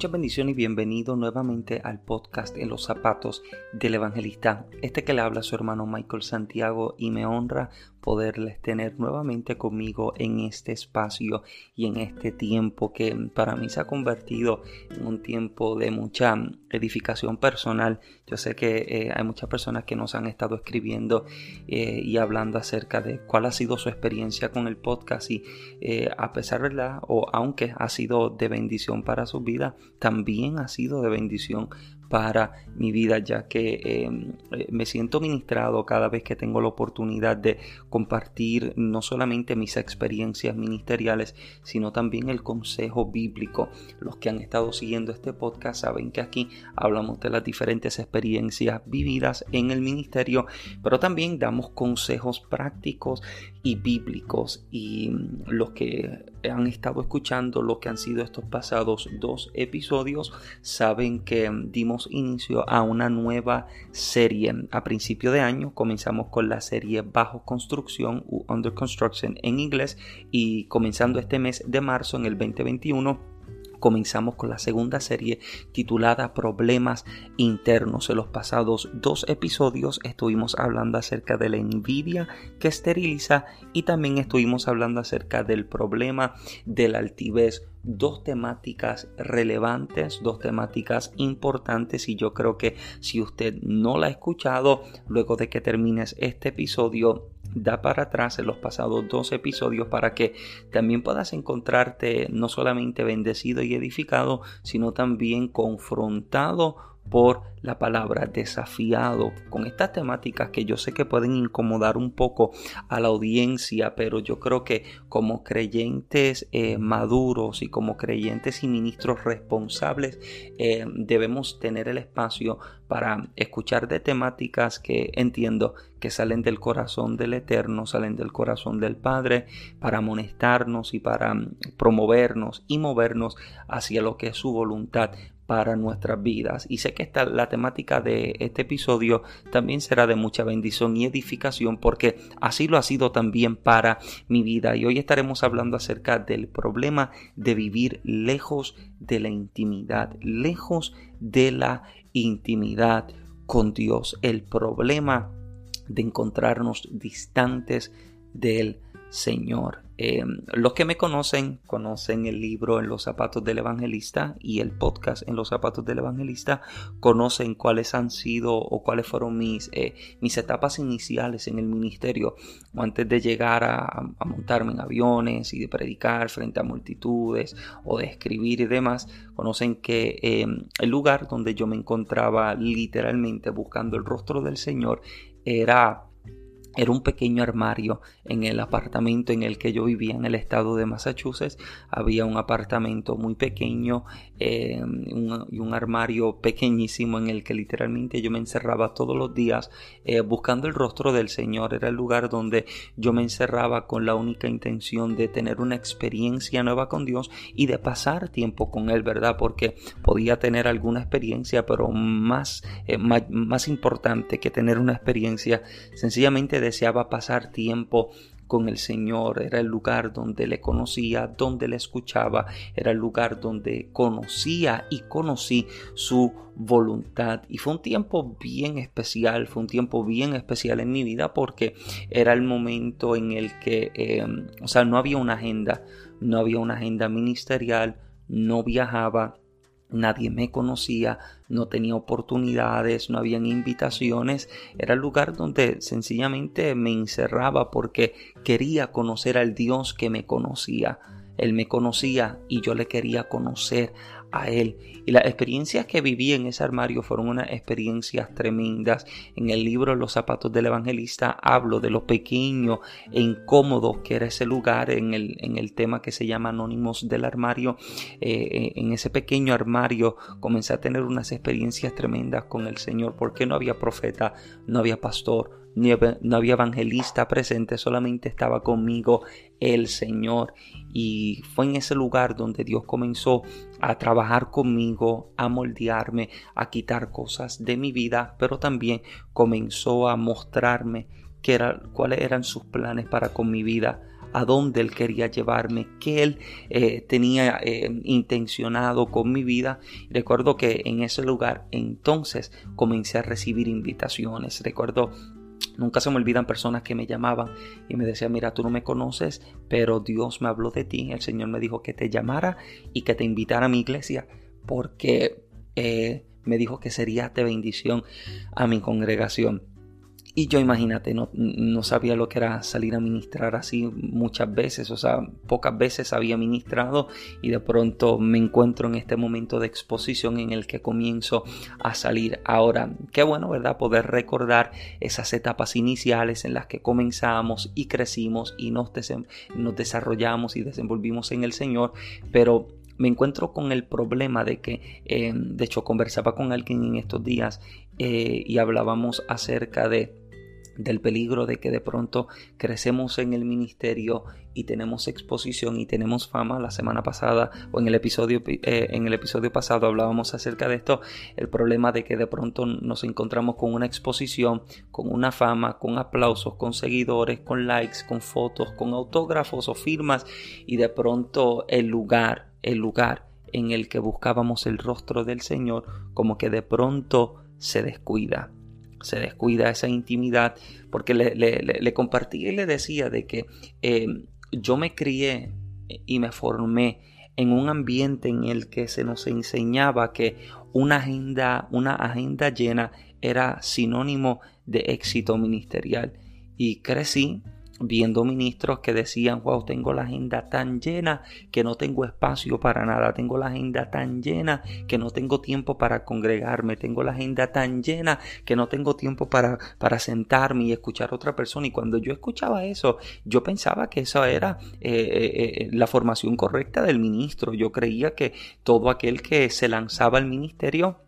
Muchas bendiciones y bienvenido nuevamente al podcast En los zapatos del evangelista. Este que le habla su hermano Michael Santiago y me honra poderles tener nuevamente conmigo en este espacio y en este tiempo que para mí se ha convertido en un tiempo de mucha edificación personal. Yo sé que eh, hay muchas personas que nos han estado escribiendo eh, y hablando acerca de cuál ha sido su experiencia con el podcast y eh, a pesar de la, o aunque ha sido de bendición para su vida, también ha sido de bendición para mi vida, ya que em, eh, me siento ministrado cada vez que tengo la oportunidad de compartir no solamente mis experiencias ministeriales, sino también el consejo bíblico. Los que han estado siguiendo este podcast saben que aquí hablamos de las diferentes experiencias vividas en el ministerio, pero también damos consejos prácticos y bíblicos y mm, los que han estado escuchando lo que han sido estos pasados dos episodios saben que dimos inicio a una nueva serie. A principio de año comenzamos con la serie bajo construcción u under construction en inglés y comenzando este mes de marzo en el 2021 comenzamos con la segunda serie titulada Problemas Internos. En los pasados dos episodios estuvimos hablando acerca de la envidia que esteriliza y también estuvimos hablando acerca del problema de la altivez dos temáticas relevantes, dos temáticas importantes y yo creo que si usted no la ha escuchado, luego de que termines este episodio, da para atrás en los pasados dos episodios para que también puedas encontrarte no solamente bendecido y edificado, sino también confrontado por la palabra desafiado con estas temáticas que yo sé que pueden incomodar un poco a la audiencia, pero yo creo que como creyentes eh, maduros y como creyentes y ministros responsables eh, debemos tener el espacio para escuchar de temáticas que entiendo que salen del corazón del Eterno, salen del corazón del Padre, para amonestarnos y para mm, promovernos y movernos hacia lo que es su voluntad para nuestras vidas. Y sé que esta, la temática de este episodio también será de mucha bendición y edificación porque así lo ha sido también para mi vida. Y hoy estaremos hablando acerca del problema de vivir lejos de la intimidad, lejos de la intimidad con Dios. El problema de encontrarnos distantes del Señor. Eh, los que me conocen conocen el libro En los zapatos del evangelista y el podcast En los zapatos del evangelista, conocen cuáles han sido o cuáles fueron mis, eh, mis etapas iniciales en el ministerio antes de llegar a, montarme en aviones y de predicar frente a multitudes o de escribir y demás. Conocen que eh, el lugar donde yo me encontraba literalmente buscando el rostro del Señor era era un pequeño armario en el apartamento en el que yo vivía en el estado de Massachusetts. Había un apartamento muy pequeño eh, y un armario pequeñísimo en el que literalmente yo me encerraba todos los días eh, buscando el rostro del Señor. Era el lugar donde yo me encerraba con la única intención de tener una experiencia nueva con Dios y de pasar tiempo con Él, ¿verdad? Porque podía tener alguna experiencia, pero más, eh, más, más importante que tener una experiencia sencillamente deseaba pasar tiempo con el Señor, era el lugar donde le conocía, donde le escuchaba, era el lugar donde conocía y conocí su voluntad. Y fue un tiempo bien especial, fue un tiempo bien especial en mi vida porque era el momento en el que, eh, o sea, no había una agenda, no había una agenda ministerial, no viajaba, nadie me conocía, no tenía oportunidades, no habían invitaciones, era el lugar donde sencillamente me encerraba porque quería conocer al Dios que me conocía. Él me conocía y yo le quería conocer a Él. Y las experiencias que viví en ese armario fueron unas experiencias tremendas. En el libro Los zapatos del evangelista hablo de lo pequeño e incómodo que era ese lugar en el, en el tema que se llama Anónimos del Armario. Eh, eh, en ese pequeño armario comencé a tener unas experiencias tremendas con el Señor porque no había profeta, no había pastor, no había evangelista presente, solamente estaba conmigo el Señor. Y fue en ese lugar donde Dios comenzó a trabajar conmigo, a moldearme, a quitar cosas de mi vida, pero también comenzó a mostrarme era, cuáles eran sus planes para con mi vida a dónde Él quería llevarme, qué Él eh, tenía eh, intencionado con mi vida. Recuerdo que en ese lugar entonces comencé a recibir invitaciones. Recuerdo Nunca se me olvidan personas que me llamaban y me decían, mira, tú no me conoces, pero Dios me habló de ti, el Señor me dijo que te llamara y que te invitara a mi iglesia, porque eh, me dijo que sería de bendición a mi congregación. Y yo imagínate, no, no, sabía lo que era salir a ministrar así muchas veces, o sea, pocas veces había ministrado y de pronto me encuentro en este momento de exposición en el que comienzo a salir. Ahora, qué bueno, ¿verdad? Poder recordar esas etapas iniciales en las que comenzamos y crecimos y nos, nos desarrollamos y desenvolvimos en el Señor, pero me encuentro con el problema de que, eh, de hecho, conversaba con alguien en estos días eh, y hablábamos acerca de del peligro de que de pronto crecemos en el ministerio y tenemos exposición y tenemos fama. La semana pasada o en el episodio eh, en el episodio pasado hablábamos acerca de esto, el problema de que de pronto nos encontramos con una exposición, con una fama, con aplausos, con seguidores, con likes, con fotos, con autógrafos o firmas y de pronto el lugar, el lugar en el que buscábamos el rostro del Señor como que de pronto se descuida se descuida esa intimidad, porque le, compartí y le decía de que eh, yo me crié y me formé en un ambiente en el que se nos enseñaba que una agenda, una agenda llena era sinónimo de éxito ministerial. Y crecí viendo ministros que decían, wow, tengo la agenda tan llena que no tengo espacio para nada, tengo la agenda tan llena que no tengo tiempo para congregarme, tengo la agenda tan llena que no tengo tiempo para, para sentarme y escuchar a otra persona. Y cuando yo escuchaba eso, yo pensaba que eso era eh, eh, eh, la formación correcta del ministro. Yo creía que todo aquel que se lanzaba al ministerio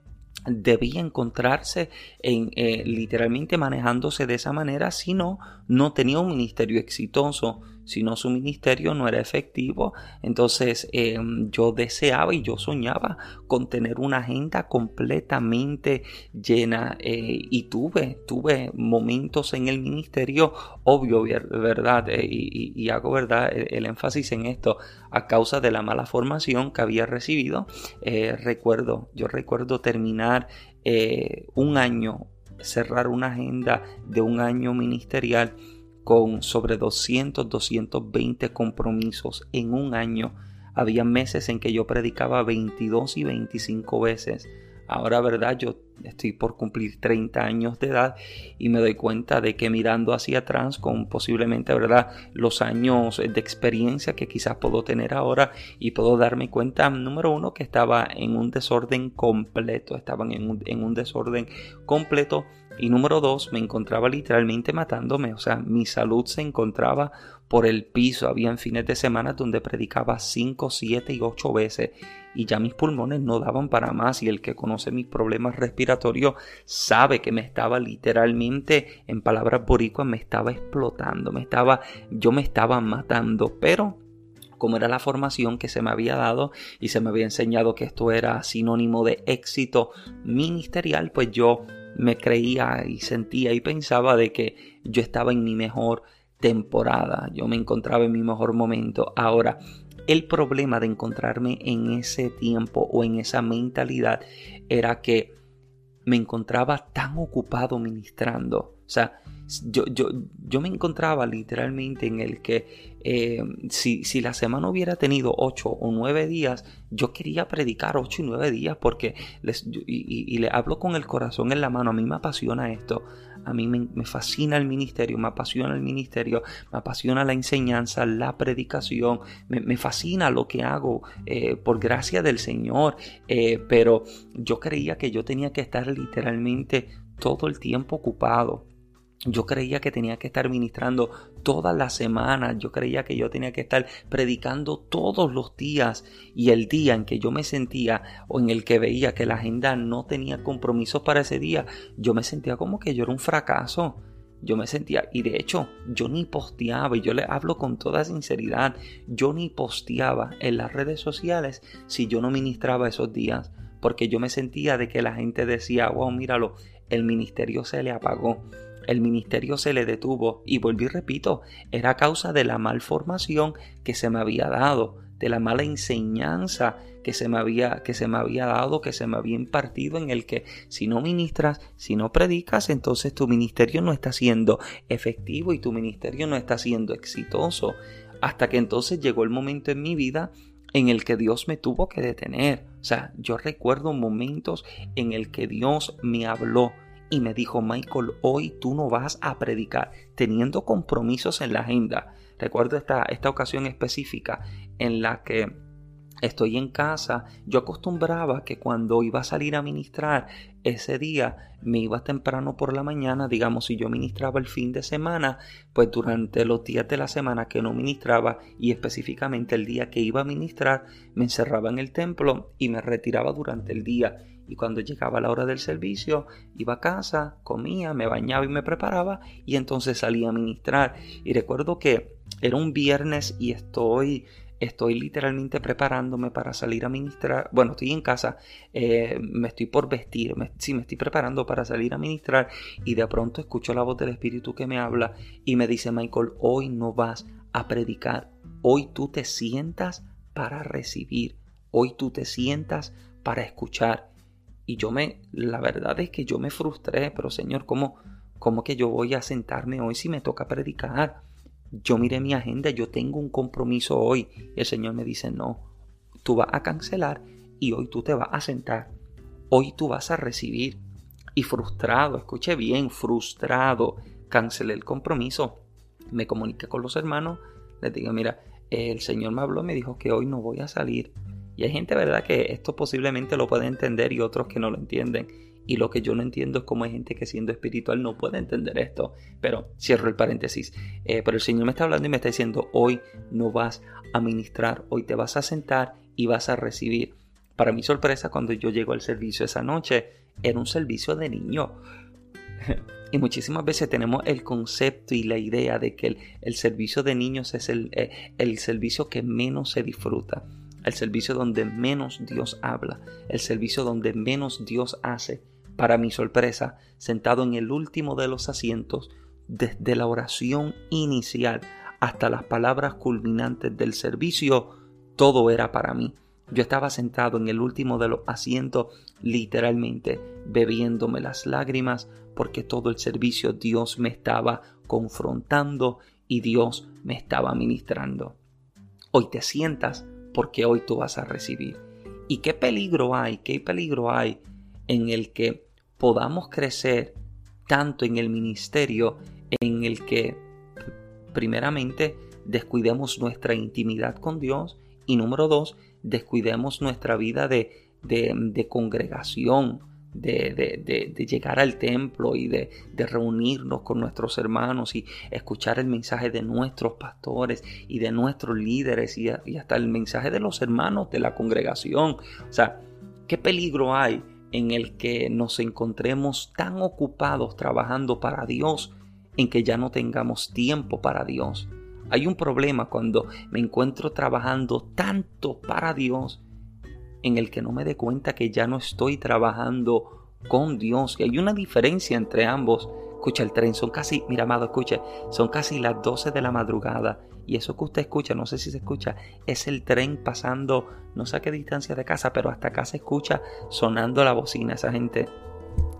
debía encontrarse en eh, literalmente manejándose de esa manera si no no tenía un ministerio exitoso si no su ministerio no era efectivo. Entonces em, yo deseaba y yo soñaba con tener una agenda completamente llena eh, y tuve tuve momentos en el ministerio obvio verdad eh, y, hago verdad el, énfasis en esto a causa de la mala formación que había recibido recuerdo yo recuerdo terminar eh, un año, cerrar una agenda de un año ministerial con sobre 200, 220 compromisos en un año. Había meses en que yo predicaba 22 y 25 veces. Ahora, ¿verdad? Yo estoy por cumplir 30 años de edad y me doy cuenta de que mirando hacia atrás con posiblemente verdad los años de experiencia que quizás puedo tener ahora y puedo darme cuenta número uno que estaba en un desorden completo estaban en un, en un desorden completo y número dos me encontraba literalmente matándome o sea mi salud se encontraba por el piso. Habían fines de semana donde predicaba 5, 7 y 8 veces y ya mis pulmones no daban para más y el que conoce mis problemas respiratorios sabe que me estaba literalmente en palabras boricuas me estaba explotando, me estaba yo me estaba matando, pero como era la formación que se me había dado y se me había enseñado que esto era sinónimo de éxito ministerial, pues yo me creía y sentía y pensaba de que yo estaba en mi mejor temporada, yo me encontraba en mi mejor momento. Ahora, el problema de encontrarme en ese tiempo o en esa mentalidad era que me encontraba tan ocupado ministrando. O sea, yo, yo, yo me encontraba literalmente en el que eh, si, si, la semana hubiera tenido ocho o nueve días, yo quería predicar ocho y nueve días porque les, y, y, le hablo con el corazón en la mano. A mí me apasiona esto. A mí me, fascina el ministerio, me apasiona el ministerio, me apasiona la enseñanza, la predicación, me, fascina lo que hago eh, por gracia del Señor. Eh, pero yo creía que yo tenía que estar literalmente todo el tiempo ocupado. Yo creía que tenía que estar ministrando todas las semanas, yo creía que yo tenía que estar predicando todos los días y el día en que yo me sentía o en el que veía que la agenda no tenía compromisos para ese día, yo me sentía como que yo era un fracaso. Yo me sentía, y de hecho, yo ni posteaba, y yo le hablo con toda sinceridad, yo ni posteaba en las redes sociales si yo no ministraba esos días, porque yo me sentía de que la gente decía, wow, míralo, el ministerio se le apagó el ministerio se le detuvo y volví repito, era a causa de la malformación que se me había dado, de la mala enseñanza que se me había que se me había dado, que se me había impartido en el que si no ministras, si no predicas, entonces tu ministerio no está siendo efectivo y tu ministerio no está siendo exitoso. Hasta que entonces llegó el momento en mi vida en el que Dios me tuvo que detener. O sea, yo recuerdo momentos en el que Dios me habló y me dijo, Michael, hoy tú no vas a predicar, teniendo compromisos en la agenda. Recuerdo esta, esta ocasión específica en la que estoy en casa, yo acostumbraba que cuando iba a salir a ministrar ese día me iba temprano por la mañana, digamos si yo ministraba el fin de semana, pues durante los días de la semana que no ministraba y específicamente el día que iba a ministrar, me encerraba en el templo y me retiraba durante el día y cuando llegaba la hora del servicio iba a casa, comía, me bañaba y me preparaba y entonces salía a ministrar. Y recuerdo que era un viernes y estoy estoy literalmente preparándome para salir a ministrar. Bueno, estoy en casa, eh, me estoy por vestir, me, sí, me estoy preparando para salir a ministrar y de pronto escucho la voz del Espíritu que me habla y me dice, Michael, hoy no vas a predicar, hoy tú te sientas para recibir, hoy tú te sientas para escuchar. Y yo me, la verdad es que yo me frustré, pero Señor, ¿cómo, cómo que yo voy a sentarme hoy si me toca predicar? Yo miré mi agenda, yo tengo un compromiso hoy. El Señor me dice, no, tú vas a cancelar y hoy tú te vas a sentar. Hoy tú vas a recibir. Y frustrado, escuche bien, frustrado, cancelé el compromiso. Me comuniqué con los hermanos, les digo, mira, el Señor me habló, me dijo que hoy no voy a salir y hay gente, ¿verdad?, que esto posiblemente lo puede entender y otros que no lo entienden. Y lo que yo no entiendo es cómo hay gente que siendo espiritual no puede entender esto. Pero cierro el paréntesis. Eh, pero el Señor me está hablando y me está diciendo, hoy no vas a ministrar, hoy te vas a sentar y vas a recibir. Para mi sorpresa, cuando yo llego al servicio esa noche, era un servicio de niño. Y muchísimas veces tenemos el concepto y la idea de que el, servicio de niños es eh, el servicio que menos se disfruta el servicio donde menos Dios habla, el servicio donde menos Dios hace. Para mi sorpresa, sentado en el último de los asientos, desde la oración inicial hasta las palabras culminantes del servicio, todo era para mí. Yo estaba sentado en el último de los asientos, literalmente bebiéndome las lágrimas, porque todo el servicio Dios me estaba confrontando y Dios me estaba ministrando. Hoy te sientas porque hoy tú vas a recibir. ¿Y qué peligro hay? ¿Qué peligro hay en el que podamos crecer tanto en el ministerio en el que primeramente descuidemos nuestra intimidad con Dios y número dos, descuidemos nuestra vida de, de, de congregación, de, llegar al templo y de, reunirnos con nuestros hermanos y escuchar el mensaje de nuestros pastores y de nuestros líderes y, y hasta el mensaje de los hermanos de la congregación. O sea, ¿qué peligro hay en el que nos encontremos tan ocupados trabajando para Dios en que ya no tengamos tiempo para Dios? Hay un problema cuando me encuentro trabajando tanto para Dios en el que no me dé cuenta que ya no estoy trabajando con Dios, que hay una diferencia entre ambos. Escucha el tren, son casi, mira amado, escucha, son casi las 12 de la madrugada y eso que usted escucha, no sé si se escucha, es el tren pasando no sé a qué distancia de casa, pero hasta acá se escucha sonando la bocina. Esa gente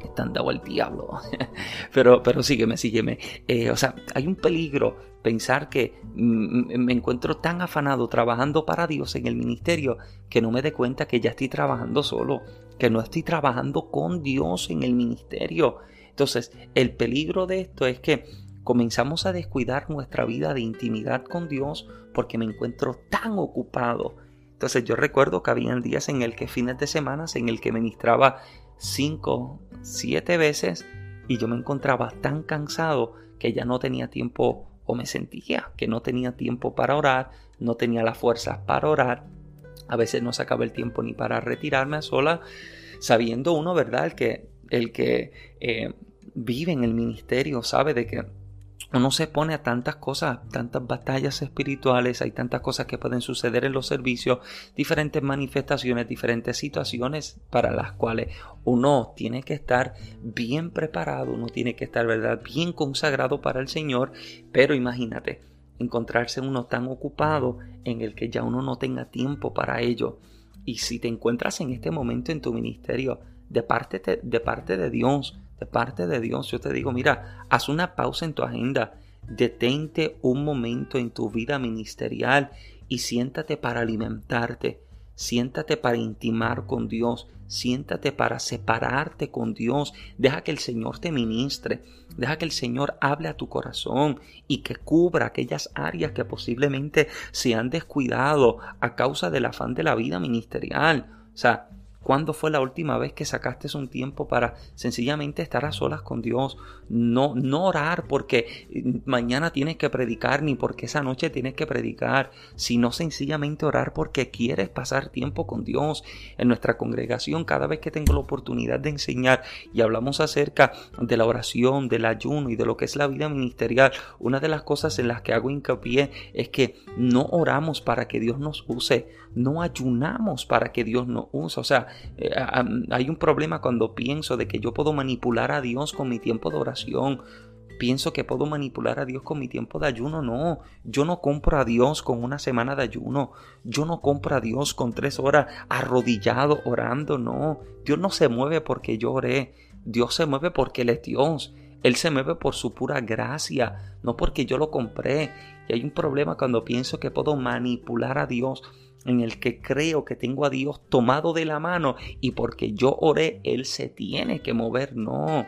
están dado al diablo. pero, pero sígueme, sígueme. Eh, o sea, hay un peligro pensar que me encuentro tan afanado trabajando para Dios en el ministerio que no me dé cuenta que ya estoy trabajando solo, que no estoy trabajando con Dios en el ministerio. Entonces, el peligro de esto es que comenzamos a descuidar nuestra vida de intimidad con Dios porque me encuentro tan ocupado. Entonces yo recuerdo que había días en el que fines de semana en el que ministraba cinco, siete veces y yo me encontraba tan cansado que ya no tenía tiempo o me sentía que no tenía tiempo para orar, no tenía la fuerza para orar. A veces no sacaba el tiempo ni para retirarme a sola, sabiendo uno, ¿verdad? El que, el que eh, vive en el ministerio sabe de que uno se pone a tantas cosas, tantas batallas espirituales, hay tantas cosas que pueden suceder en los servicios, diferentes manifestaciones, diferentes situaciones para las cuales uno tiene que estar bien preparado, uno tiene que estar, ¿verdad?, bien consagrado para el Señor, pero imagínate, encontrarse uno tan ocupado en el que ya uno no tenga tiempo para ello. Y si te encuentras en este momento en tu ministerio, de parte de, de, parte de Dios, parte de Dios, yo te digo, mira, haz una pausa en tu agenda, detente un momento en tu vida ministerial y siéntate para alimentarte, siéntate para intimar con Dios, siéntate para separarte con Dios, deja que el Señor te ministre, deja que el Señor hable a tu corazón y que cubra aquellas áreas que posiblemente se han descuidado a causa del afán de la vida ministerial. O sea, ¿Cuándo fue la última vez que sacaste un tiempo para sencillamente estar a solas con Dios? No, no orar porque mañana tienes que predicar ni porque esa noche tienes que predicar, sino sencillamente orar porque quieres pasar tiempo con Dios. En nuestra congregación, cada vez que tengo la oportunidad de enseñar y hablamos acerca de la oración, del ayuno y de lo que es la vida ministerial, una de las cosas en las que hago hincapié es que no oramos para que Dios nos use, no ayunamos para que Dios nos use. O sea, eh, hay un problema cuando pienso de que yo puedo manipular a Dios con mi tiempo de oración. Pienso que puedo manipular a Dios con mi tiempo de ayuno. No, yo no compro a Dios con una semana de ayuno. Yo no compro a Dios con tres horas arrodillado orando. No, Dios no se mueve porque yo oré. Dios se mueve porque Él es Dios. Él se mueve por su pura gracia, no porque yo lo compré. Y hay un problema cuando pienso que puedo manipular a Dios en el que creo que tengo a Dios tomado de la mano y porque yo oré, Él se tiene que mover. No,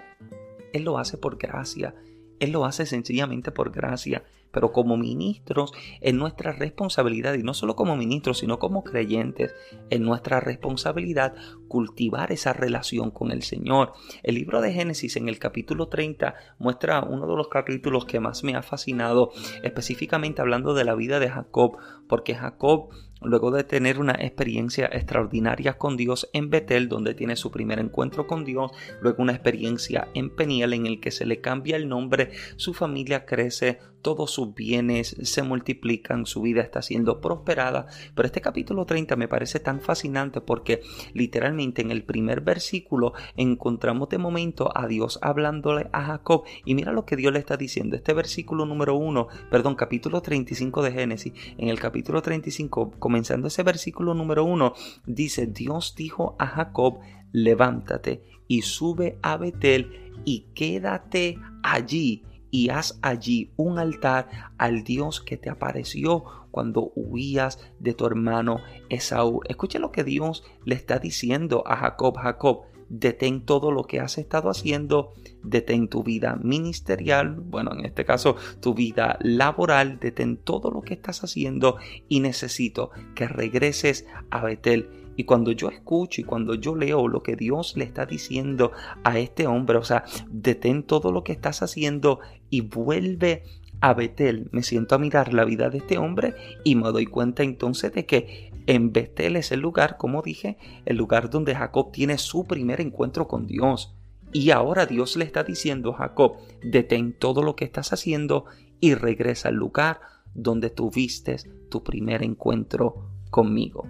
Él lo hace por gracia. Él lo hace sencillamente por gracia. Pero como ministros es nuestra responsabilidad, y no solo como ministros, sino como creyentes, es nuestra responsabilidad cultivar esa relación con el Señor. El libro de Génesis en el capítulo 30 muestra uno de los capítulos que más me ha fascinado, específicamente hablando de la vida de Jacob, porque Jacob luego de tener una experiencia extraordinaria con Dios en Betel, donde tiene su primer encuentro con Dios, luego una experiencia en Peniel en el que se le cambia el nombre, su familia crece, todos sus bienes se multiplican, su vida está siendo prosperada. Pero este capítulo 30 me parece tan fascinante porque literalmente en el primer versículo encontramos de momento a Dios hablándole a Jacob y mira lo que Dios le está diciendo. Este versículo número 1, perdón, capítulo 35 de Génesis, en el capítulo 35, comenzando ese versículo número 1, dice, Dios dijo a Jacob, levántate y sube a Betel y quédate allí y haz allí un altar al Dios que te apareció cuando huías de tu hermano Esaú. Escucha lo que Dios le está diciendo a Jacob. Jacob, detén todo lo que has estado haciendo, detén tu vida ministerial, bueno, en este caso tu vida laboral, detén todo lo que estás haciendo y necesito que regreses a Betel y cuando yo escucho y cuando yo leo lo que Dios le está diciendo a este hombre, o sea, detén todo lo que estás haciendo y vuelve a Betel. Me siento a mirar la vida de este hombre y me doy cuenta entonces de que en Betel es el lugar, como dije, el lugar donde Jacob tiene su primer encuentro con Dios. Y ahora Dios le está diciendo a Jacob, detén todo lo que estás haciendo y regresa al lugar donde tuviste tu primer encuentro conmigo.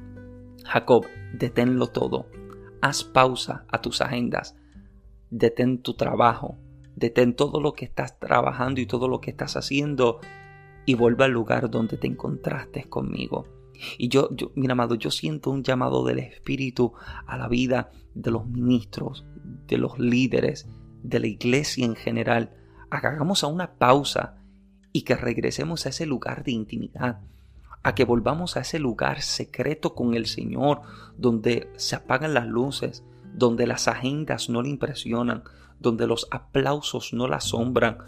Jacob, deténlo todo. Haz pausa a tus agendas. Detén tu trabajo. Detén todo lo que estás trabajando y todo lo que estás haciendo y vuelve al lugar donde te encontraste conmigo. Y yo, yo, amado, yo siento un llamado del Espíritu a la vida de los ministros, de los líderes, de la iglesia en general, a que hagamos a una pausa y que regresemos a ese lugar de intimidad, a que volvamos a ese lugar secreto con el Señor, donde se apagan las luces, donde las agendas no le impresionan, donde los aplausos no la asombran,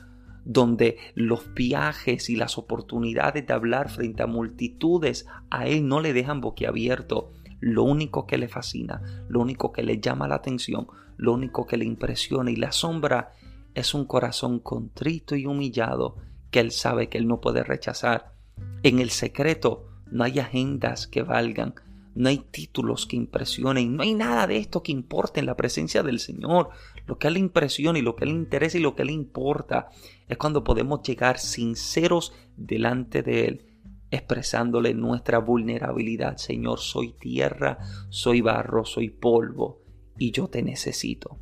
donde los viajes y las oportunidades de hablar frente a multitudes a él no le dejan boquiabierto. Lo único que le fascina, lo único que le llama la atención, lo único que le impresiona y le asombra es un corazón contrito y humillado que él sabe que él no puede rechazar. En el secreto no hay agendas que valgan, no hay títulos que impresionen, no hay nada de esto que importe en la presencia del Señor. Lo que a él le impresiona y lo que a él le interesa y lo que a él le importa es cuando podemos llegar sinceros delante de Él, expresándole nuestra vulnerabilidad. Señor, soy tierra, soy barro, soy polvo y yo te necesito.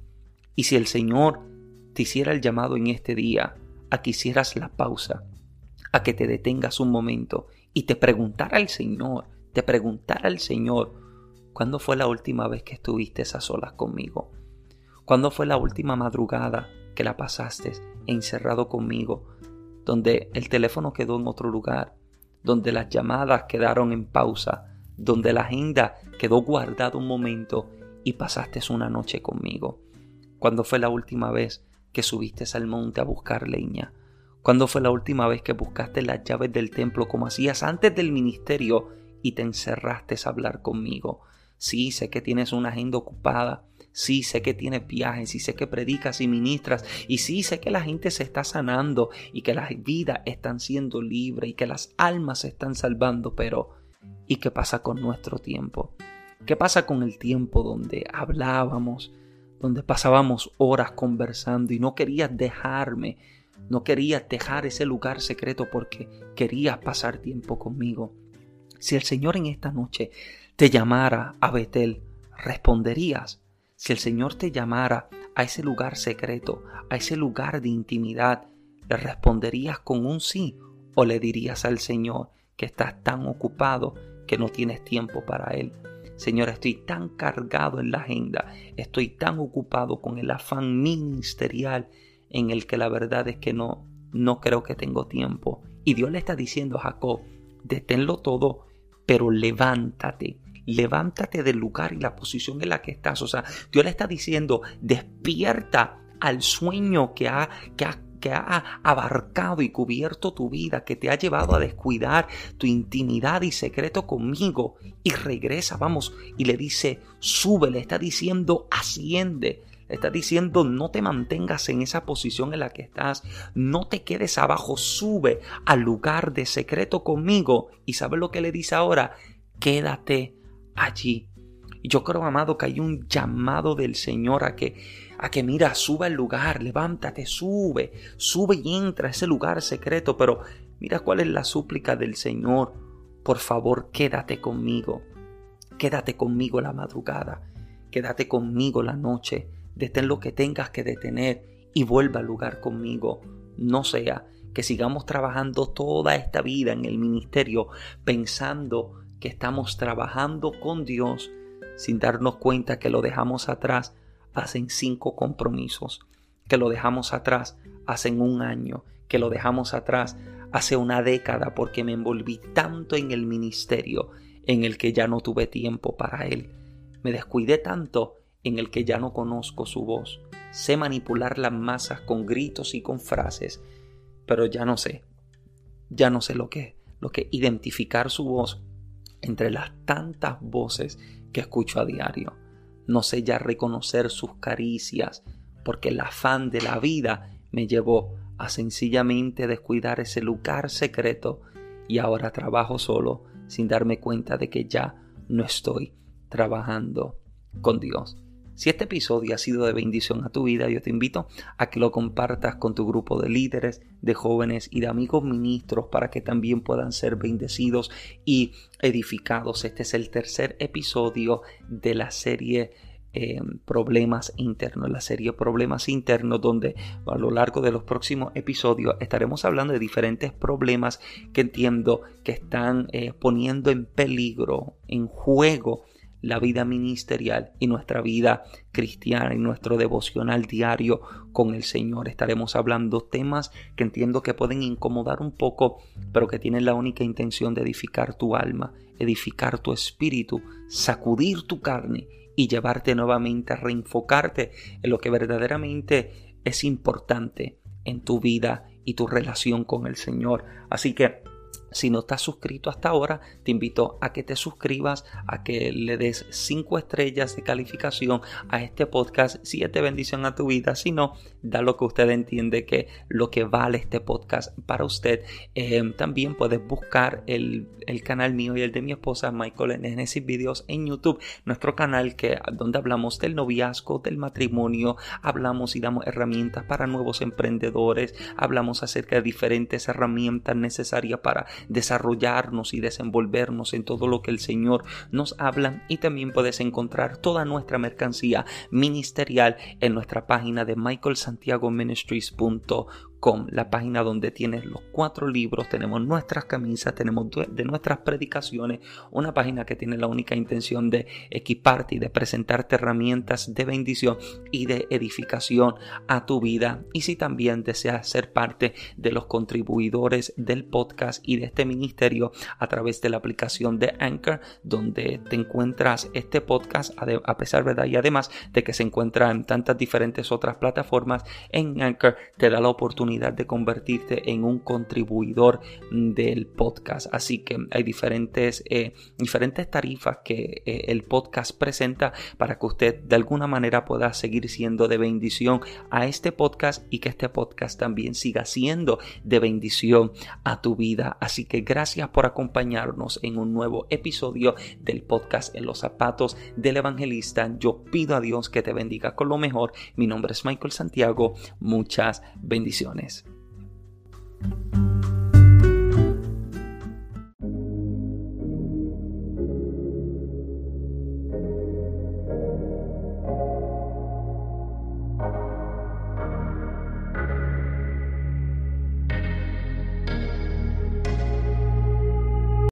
Y si el Señor te hiciera el llamado en este día a que hicieras la pausa, a que te detengas un momento y te preguntara al Señor, te preguntara al Señor, ¿cuándo fue la última vez que estuviste a solas conmigo? ¿Cuándo fue la última madrugada que la pasaste encerrado conmigo, donde el teléfono quedó en otro lugar, donde las llamadas quedaron en pausa, donde la agenda quedó guardada un momento y pasaste una noche conmigo? ¿Cuándo fue la última vez que subiste al monte a buscar leña? ¿Cuándo fue la última vez que buscaste las llaves del templo como hacías antes del ministerio y te encerraste a hablar conmigo? Sí, sé que tienes una agenda ocupada. Sí, sé que tienes viajes y sé que predicas y ministras y sí sé que la gente se está sanando y que las vidas están siendo libres y que las almas se están salvando, pero ¿y qué pasa con nuestro tiempo? ¿Qué pasa con el tiempo donde hablábamos, donde pasábamos horas conversando y no querías dejarme, no querías dejar ese lugar secreto porque querías pasar tiempo conmigo. Si el Señor en esta noche te llamara a Betel, responderías. Si el Señor te llamara a ese lugar secreto, a ese lugar de intimidad, ¿le responderías con un sí o le dirías al Señor que estás tan ocupado que no tienes tiempo para Él? Señor, estoy tan cargado en la agenda, estoy tan ocupado con el afán ministerial en el que la verdad es que no, no creo que tengo tiempo. Y Dios le está diciendo a Jacob, deténlo todo, pero levántate, levántate del lugar y la posición en la que estás. O sea, Dios le está diciendo, despierta al sueño que ha, que ha que ha abarcado y cubierto tu vida, que te ha llevado a descuidar tu intimidad y secreto conmigo. Y regresa, vamos, y le dice, sube, le está diciendo, asciende. Le está diciendo, no te mantengas en esa posición en la que estás, no te quedes abajo, sube al lugar de secreto conmigo. ¿Y sabes lo que le dice ahora? Quédate allí. Y yo creo, amado, que hay un llamado del Señor a que a que mira, suba al lugar, levántate, sube, sube y entra a ese lugar secreto, pero mira cuál es la súplica del Señor. Por favor, quédate conmigo. Quédate conmigo la madrugada. Quédate conmigo la noche. Detén lo que tengas que detener y vuelva al lugar conmigo. No sea que sigamos trabajando toda esta vida en el ministerio pensando que estamos trabajando con Dios sin darnos cuenta que lo dejamos atrás hacen cinco compromisos, que lo dejamos atrás hacen un año, que lo dejamos atrás hace una década porque me envolví tanto en el ministerio en el que ya no tuve tiempo para él. Me descuidé tanto en el que ya no conozco su voz. Sé manipular las masas con gritos y con frases, pero ya no sé. Ya no sé lo que lo que identificar su voz entre las tantas voces que escucho a diario no sé ya reconocer sus caricias, porque el afán de la vida me llevó a sencillamente descuidar ese lugar secreto y ahora trabajo solo sin darme cuenta de que ya no estoy trabajando con Dios. Si este episodio ha sido de bendición a tu vida, yo te invito a que lo compartas con tu grupo de líderes, de jóvenes y de amigos ministros para que también puedan ser bendecidos y edificados. Este es el tercer episodio de la serie eh, problemas internos, la serie Problemas internos, donde a lo largo de los próximos episodios estaremos hablando de diferentes problemas que entiendo que están eh, poniendo en peligro, en juego, la vida ministerial y nuestra vida cristiana y nuestro devocional diario con el Señor. Estaremos hablando temas que entiendo que pueden incomodar un poco, pero que tienen la única intención de edificar tu alma, edificar tu espíritu, sacudir tu carne y llevarte nuevamente a reenfocarte en lo que verdaderamente es importante en tu vida y tu relación con el Señor. Así que si no estás suscrito hasta ahora, te invito a que te suscribas, a que le des 5 estrellas de calificación a este podcast, si es de bendición a tu vida. Si no, da lo que usted entiende que lo que vale este podcast para usted. Eh, también puedes buscar el, canal mío y el de mi esposa Michael en Genesis Videos en YouTube, nuestro canal que, donde hablamos del noviazgo, del matrimonio, hablamos y damos herramientas para nuevos emprendedores, hablamos acerca de diferentes herramientas necesarias para desarrollarnos y desenvolvernos en todo lo que el Señor nos habla. Y también puedes encontrar toda nuestra mercancía ministerial en nuestra página de michaelsantiagoministries.com la página donde tienes los cuatro libros, tenemos nuestras camisas, tenemos de nuestras predicaciones, una página que tiene la única intención de equiparte y de presentarte herramientas de bendición y de edificación a tu vida. Y si también deseas ser parte de los contribuidores del podcast y de este ministerio a través de la aplicación de Anchor, donde te encuentras este podcast, a pesar verdad y además de que se encuentra en tantas diferentes otras plataformas, en Anchor te da la oportunidad de convertirte en un contribuidor del podcast. Así que hay diferentes, eh, diferentes tarifas que eh, el podcast presenta para que usted de alguna manera pueda seguir siendo de bendición a este podcast y que este podcast también siga siendo de bendición a tu vida. Así que gracias por acompañarnos en un nuevo episodio del podcast en los zapatos del evangelista. Yo pido a Dios que te bendiga con lo mejor. Mi nombre es Michael Santiago. Muchas bendiciones. diferença.